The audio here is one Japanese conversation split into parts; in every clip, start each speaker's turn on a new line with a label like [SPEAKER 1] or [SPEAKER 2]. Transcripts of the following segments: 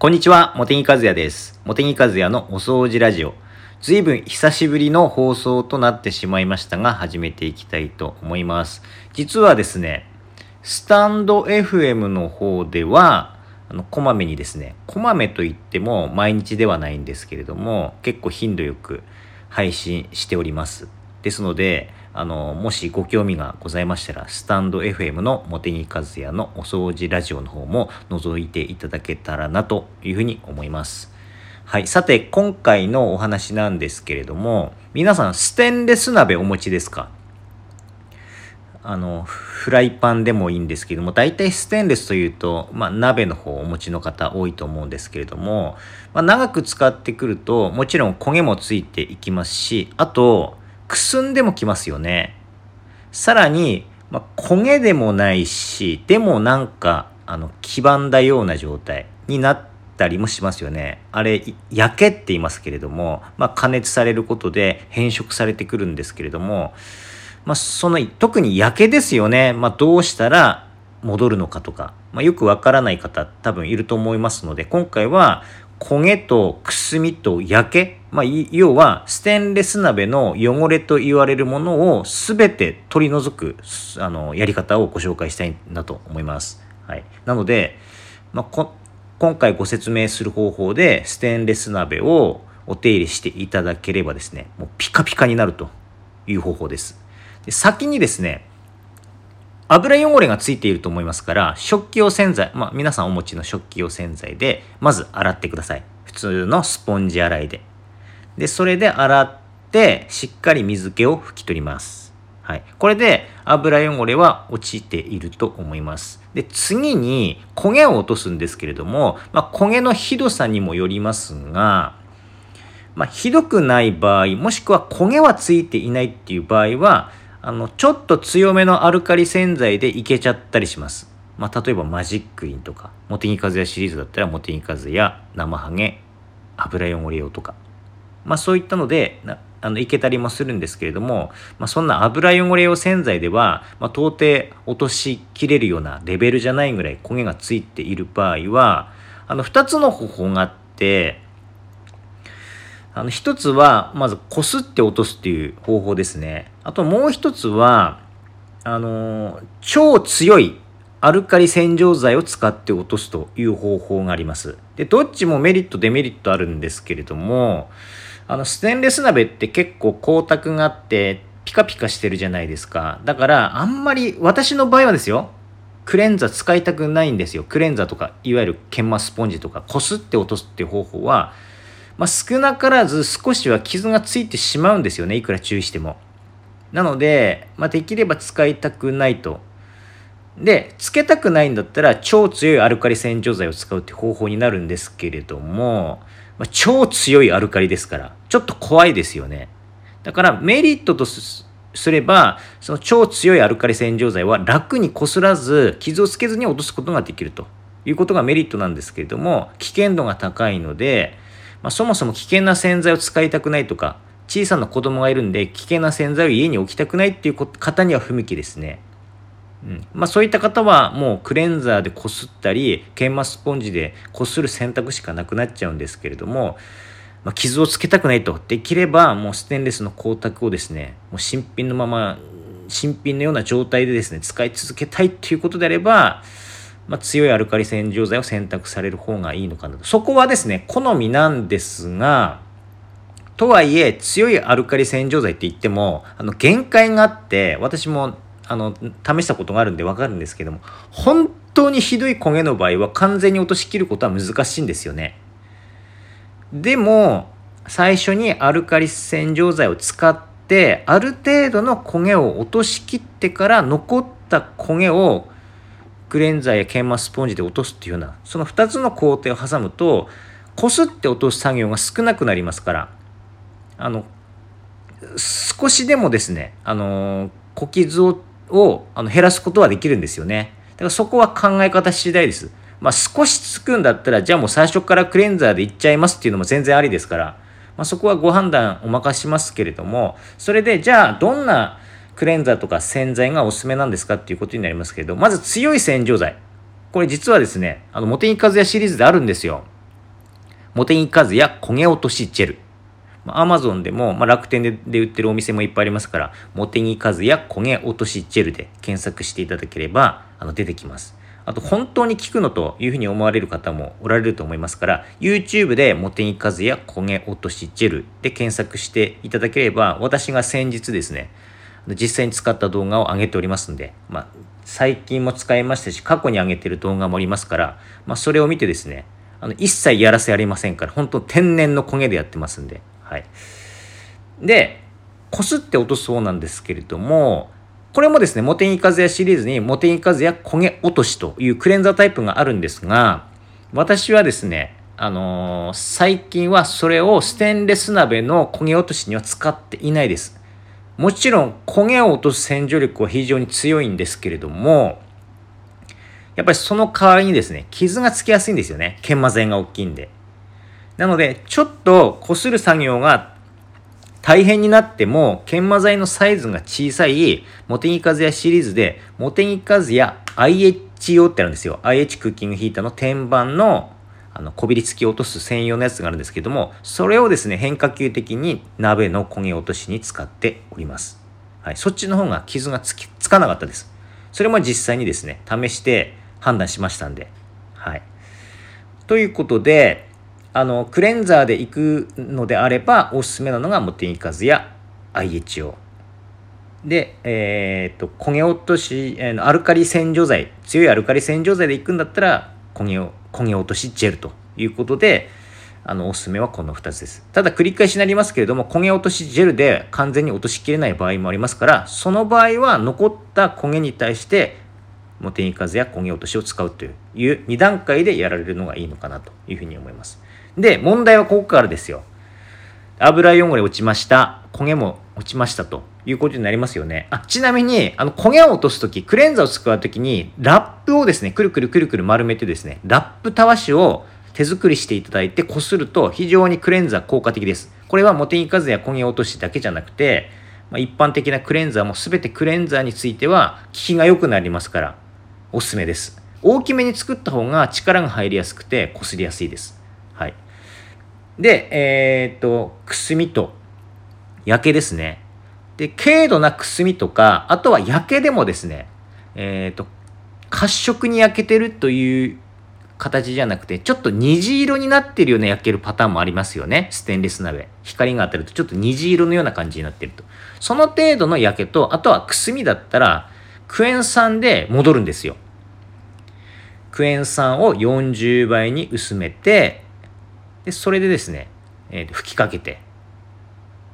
[SPEAKER 1] こんにちは、茂木和也です。茂木和也のお掃除ラジオ。ずいぶん久しぶりの放送となってしまいましたが、始めていきたいと思います。実はですね、スタンド FM の方では、あの、こまめにですね、こまめといっても毎日ではないんですけれども、結構頻度よく配信しております。ですので、あの、もしご興味がございましたら、スタンド FM の茂木和也のお掃除ラジオの方も覗いていただけたらなというふうに思います。はい。さて、今回のお話なんですけれども、皆さん、ステンレス鍋お持ちですか？あの、フライパンでもいいんですけども、大体ステンレスというと、まあ、鍋の方をお持ちの方多いと思うんですけれども、まあ、長く使ってくると、もちろん焦げもついていきますし、あと、くすんでもきますよね。さらに、まあ、焦げでもないし、でもなんか、あの、黄ばんだような状態になったりもしますよね。あれ、焼けって言いますけれども、まあ、加熱されることで変色されてくるんですけれども、まあ、その、特に焼けですよね。まあ、どうしたら戻るのかとか、まあ、よくわからない方多分いると思いますので、今回は焦げとくすみと焼け、まあ、要はステンレス鍋の汚れと言われるものを全て取り除くあのやり方をご紹介したいなと思います。はい、なので、まあ、今回ご説明する方法でステンレス鍋をお手入れしていただければですね、もうピカピカになるという方法です。で先にですね、油汚れがついていると思いますから、食器用洗剤、まあ皆さんお持ちの食器用洗剤で、まず洗ってください。普通のスポンジ洗いで。で、それで洗って、しっかり水気を拭き取ります。はい。これで油汚れは落ちていると思います。で、次に焦げを落とすんですけれども、まあ焦げのひどさにもよりますが、まあひどくない場合、もしくは焦げはついていないっていう場合は、あの、ちょっと強めのアルカリ洗剤でいけちゃったりします。まあ、例えばマジックインとか、モテニカズヤシリーズだったらモテニカズヤ、生ハゲ、油汚れ用とか。まあ、そういったので、なあの、いけたりもするんですけれども、まあ、そんな油汚れ用洗剤では、まあ、到底落としきれるようなレベルじゃないぐらい焦げがついている場合は、あの、二つの方法があって、あの、一つは、まず、こすって落とすっていう方法ですね。あともう一つは、あの、超強いアルカリ洗浄剤を使って落とすという方法があります。で、どっちもメリット、デメリットあるんですけれども、あの、ステンレス鍋って結構光沢があって、ピカピカしてるじゃないですか。だから、あんまり、私の場合はですよ、クレンザー使いたくないんですよ。クレンザーとか、いわゆる研磨スポンジとか、こすって落とすっていう方法は、まあ、少なからず少しは傷がついてしまうんですよね。いくら注意しても。なので、まあ、できれば使いたくないと。で、つけたくないんだったら超強いアルカリ洗浄剤を使うって方法になるんですけれども、まあ、超強いアルカリですから、ちょっと怖いですよね。だからメリットとすれば、その超強いアルカリ洗浄剤は楽にこすらず、傷をつけずに落とすことができるということがメリットなんですけれども、危険度が高いので、まあ、そもそも危険な洗剤を使いたくないとか、小さな子供がいるんで危険な洗剤を家に置きたくないっていう方には不向きですね。うん。まあそういった方はもうクレンザーでこすったり、研磨スポンジでこする選択しかなくなっちゃうんですけれども、まあ、傷をつけたくないと。できればもうステンレスの光沢をですね、もう新品のまま、新品のような状態でですね、使い続けたいっていうことであれば、まあ、強いアルカリ洗浄剤を選択される方がいいのかなと。そこはですね、好みなんですが、とはいえ、強いアルカリ洗浄剤って言っても、あの、限界があって、私も、あの、試したことがあるんでわかるんですけども、本当にひどい焦げの場合は完全に落としきることは難しいんですよね。でも、最初にアルカリ洗浄剤を使って、ある程度の焦げを落としきってから残った焦げをクレンザーや研磨スポンジで落とすっていうような、その2つの工程を挟むと、こすって落とす作業が少なくなりますから、あの、少しでもですね、あの、小傷ををあの減らすことはできるんですよね。だからそこは考え方次第です。まあ少しつくんだったら、じゃあもう最初からクレンザーでいっちゃいますっていうのも全然ありですから、まあそこはご判断お任せしますけれども、それでじゃあどんなクレンザーとか洗剤がおすすめなんですかっていうことになりますけれど、まず強い洗浄剤。これ実はですね、あの、モテニカズヤシリーズであるんですよ。茂木和也焦げ落としジェル。ま、アマゾンでも、まあ、楽天でで売ってるお店もいっぱいありますから、茂木和也焦げ落としジェルで検索していただければ、あの、出てきます。あと、本当に効くのというふうに思われる方もおられると思いますから、YouTube で茂木和也焦げ落としジェルで検索していただければ、私が先日ですね、実際に使った動画を上げておりますんで、まあ、最近も使いましたし、過去に上げてる動画もありますから、まあ、それを見てですね、あの、一切やらせありませんから、本当天然の焦げでやってますんで、はい。で、こすって落とすそうなんですけれども、これもですね、モテギカズヤシリーズにモテギカズヤ焦げ落としというクレンザータイプがあるんですが、私はですね、あのー、最近はそれをステンレス鍋の焦げ落としには使っていないです。もちろん焦げを落とす洗浄力は非常に強いんですけれども、やっぱりその代わりにですね、傷がつきやすいんですよね。研磨剤が大きいんで。なので、ちょっと擦る作業が大変になっても、研磨剤のサイズが小さい、モテギカズヤシリーズで、モテギカズヤ IHO ってあるんですよ。IH クッキングヒーターの天板の、あの、こびりつき落とす専用のやつがあるんですけども、それをですね、変化球的に鍋の焦げ落としに使っております。はい。そっちの方が傷がつき、つかなかったです。それも実際にですね、試して判断しましたんで。はい。ということで、あの、クレンザーで行くのであれば、おすすめなのがモテニカズや IHO。で、えっ、と、焦げ落とし、え、アルカリ洗浄剤、強いアルカリ洗浄剤で行くんだったら、焦げ焦げ落としジェルということで、あの、おすすめはこの2つです。ただ、繰り返しになりますけれども、焦げ落としジェルで完全に落としきれない場合もありますから、その場合は残った焦げに対して、モテニカズや焦げ落としを使うという2段階でやられるのがいいのかなというふうに思います。で、問題はここからですよ。油汚れ落ちました。焦げも落ちましたということになりますよね。あ、ちなみに、あの、焦げを落とすとき、クレンザーを使うときに、ラップをですね、くるくるくるくる丸めてですね、ラップたわしを手作りしていただいてこすると非常にクレンザー効果的です。これはモテギカズや焦げ落としだけじゃなくて、まあ、一般的なクレンザーも全てクレンザーについては効きが良くなりますから、おすすめです。大きめに作った方が力が入りやすくてこすりやすいです。で、えー、っと、くすみと焼けですね。で、軽度なくすみとか、あとは焼けでもですね、えー、っと、褐色に焼けてるという形じゃなくて、ちょっと虹色になってるような焼けるパターンもありますよね。ステンレス鍋。光が当たるとちょっと虹色のような感じになってると。その程度の焼けと、あとはくすみだったら、クエン酸で戻るんですよ。クエン酸を40倍に薄めて、で、それでですね、えー、吹きかけて、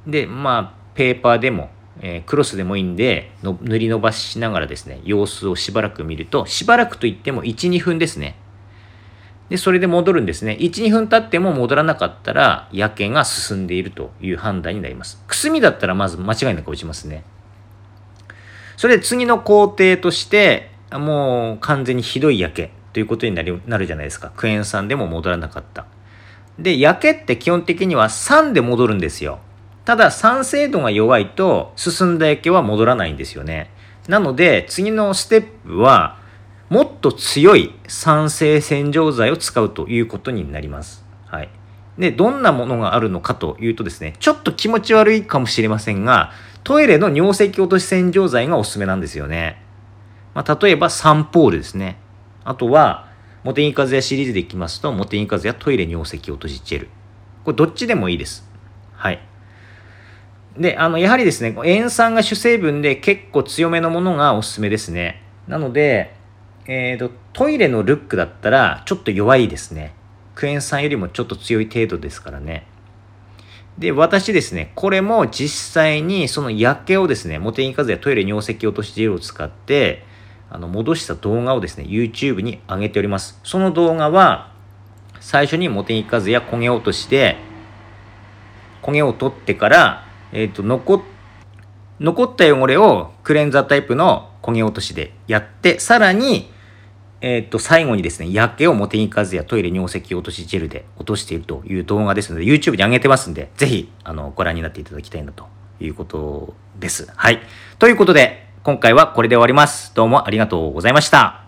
[SPEAKER 1] で、まあ、ペーパーでも、えー、クロスでもいいんでの、塗り伸ばしながらですね、様子をしばらく見ると、しばらくといっても1、2分ですね。で、それで戻るんですね。1、2分経っても戻らなかったら、やけが進んでいるという判断になります。くすみだったらまず間違いなく落ちますね。それで次の工程として、もう完全にひどいやけということになりなるじゃないですか。クエン酸でも戻らなかった。で、焼けって基本的には酸で戻るんですよ。ただ酸性度が弱いと進んだ焼けは戻らないんですよね。なので次のステップはもっと強い酸性洗浄剤を使うということになります。はい。で、どんなものがあるのかというとですね、ちょっと気持ち悪いかもしれませんが、トイレの尿石落とし洗浄剤がおすすめなんですよね。まあ、例えばサンポールですね。あとは、モテニカズヤシリーズでいきますと、モテニカズヤトイレ尿石落としジェル。これどっちでもいいです。はい。で、あの、やはりですね、塩酸が主成分で結構強めのものがおすすめですね。なので、えっ、ー、と、トイレのルックだったらちょっと弱いですね。クエン酸よりもちょっと強い程度ですからね。で、私ですね、これも実際にその焼けをですね、モテニカズヤトイレ尿石落としジェルを使って、あの戻した動画をですね、YouTube に上げております。その動画は、最初に茂木数や焦げ落として、焦げを取ってから、えっ、ー、と、残、残った汚れをクレンザータイプの焦げ落としでやって、さらに、えっ、ー、と、最後にですね、焼けを茂木数やトイレ尿石落としジェルで落としているという動画ですので、YouTube に上げてますんで、ぜひ、あの、ご覧になっていただきたいなということです。はい。ということで、今回はこれで終わります。どうもありがとうございました。